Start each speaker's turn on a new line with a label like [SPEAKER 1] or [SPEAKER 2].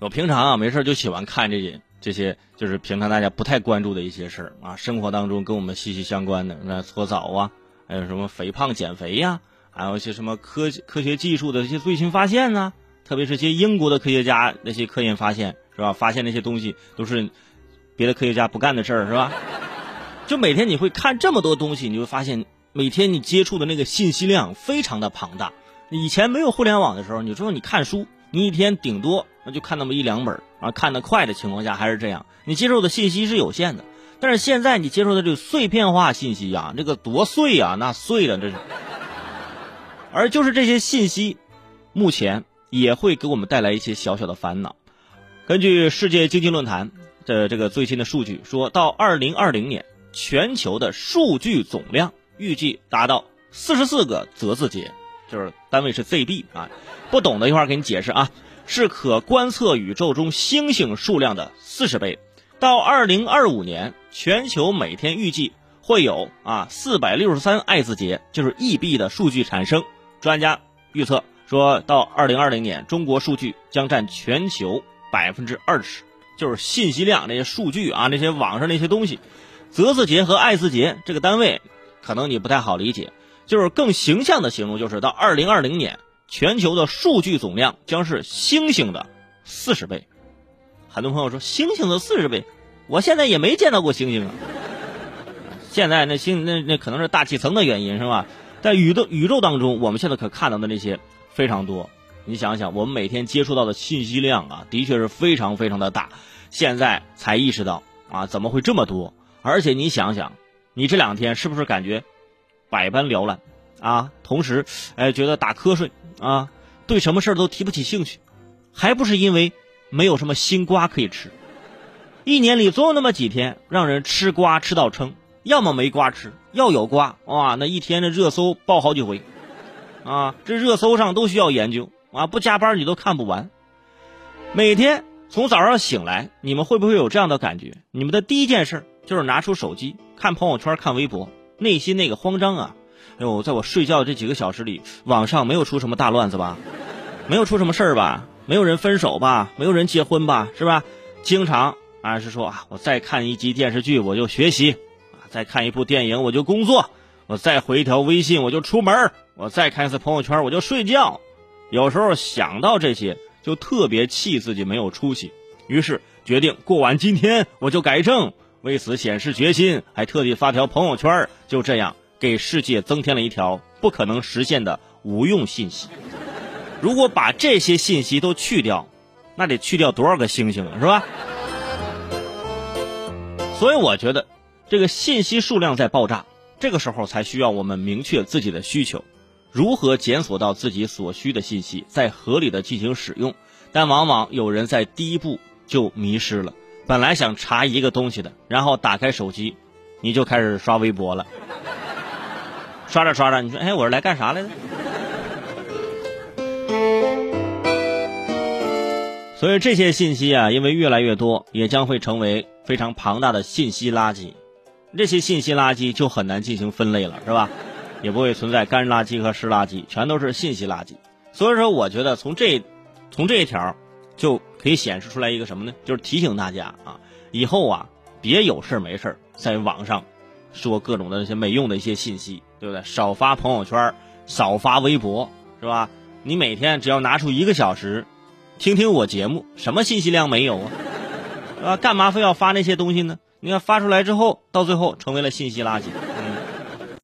[SPEAKER 1] 我平常啊没事就喜欢看这些这些，就是平常大家不太关注的一些事儿啊，生活当中跟我们息息相关的，那搓澡啊，还有什么肥胖减肥呀，还有一些什么科科学技术的一些最新发现呐，特别是些英国的科学家那些科研发现是吧？发现那些东西都是别的科学家不干的事儿是吧？就每天你会看这么多东西，你会发现每天你接触的那个信息量非常的庞大。以前没有互联网的时候，你说你看书，你一天顶多那就看那么一两本啊，看得快的情况下还是这样，你接受的信息是有限的。但是现在你接受的这个碎片化信息啊，这个多碎啊，那碎了这是。而就是这些信息，目前也会给我们带来一些小小的烦恼。根据世界经济论坛的这个最新的数据，说到二零二零年，全球的数据总量预计达到四十四个泽字节。就是单位是 ZB 啊，不懂的一会儿给你解释啊，是可观测宇宙中星星数量的四十倍。到二零二五年，全球每天预计会有啊四百六十三爱字节，就是亿币的数据产生。专家预测说到二零二零年，中国数据将占全球百分之二十，就是信息量那些数据啊，那些网上那些东西，泽字节和爱字节这个单位，可能你不太好理解。就是更形象的形容，就是到二零二零年，全球的数据总量将是星星的四十倍。很多朋友说星星的四十倍，我现在也没见到过星星啊。现在那星那那可能是大气层的原因是吧？在宇宙宇宙当中，我们现在可看到的那些非常多。你想想，我们每天接触到的信息量啊，的确是非常非常的大。现在才意识到啊，怎么会这么多？而且你想想，你这两天是不是感觉？百般缭乱，啊，同时，哎，觉得打瞌睡啊，对什么事儿都提不起兴趣，还不是因为没有什么新瓜可以吃。一年里总有那么几天让人吃瓜吃到撑，要么没瓜吃，要有瓜，哇，那一天的热搜爆好几回，啊，这热搜上都需要研究啊，不加班你都看不完。每天从早上醒来，你们会不会有这样的感觉？你们的第一件事就是拿出手机看朋友圈、看微博。内心那个慌张啊！哎呦，在我睡觉这几个小时里，网上没有出什么大乱子吧？没有出什么事儿吧？没有人分手吧？没有人结婚吧？是吧？经常啊是说啊，我再看一集电视剧我就学习，啊，再看一部电影我就工作，我再回一条微信我就出门，我再看一次朋友圈我就睡觉。有时候想到这些，就特别气自己没有出息，于是决定过完今天我就改正。为此显示决心，还特地发条朋友圈，就这样给世界增添了一条不可能实现的无用信息。如果把这些信息都去掉，那得去掉多少个星星啊，是吧？所以我觉得，这个信息数量在爆炸，这个时候才需要我们明确自己的需求，如何检索到自己所需的信息，再合理的进行使用。但往往有人在第一步就迷失了。本来想查一个东西的，然后打开手机，你就开始刷微博了。刷着刷着，你说：“哎，我是来干啥来的？”所以这些信息啊，因为越来越多，也将会成为非常庞大的信息垃圾。这些信息垃圾就很难进行分类了，是吧？也不会存在干垃圾和湿垃圾，全都是信息垃圾。所以说，我觉得从这，从这一条。就可以显示出来一个什么呢？就是提醒大家啊，以后啊，别有事没事在网上说各种的那些没用的一些信息，对不对？少发朋友圈，少发微博，是吧？你每天只要拿出一个小时，听听我节目，什么信息量没有啊？啊，干嘛非要发那些东西呢？你看发出来之后，到最后成为了信息垃圾。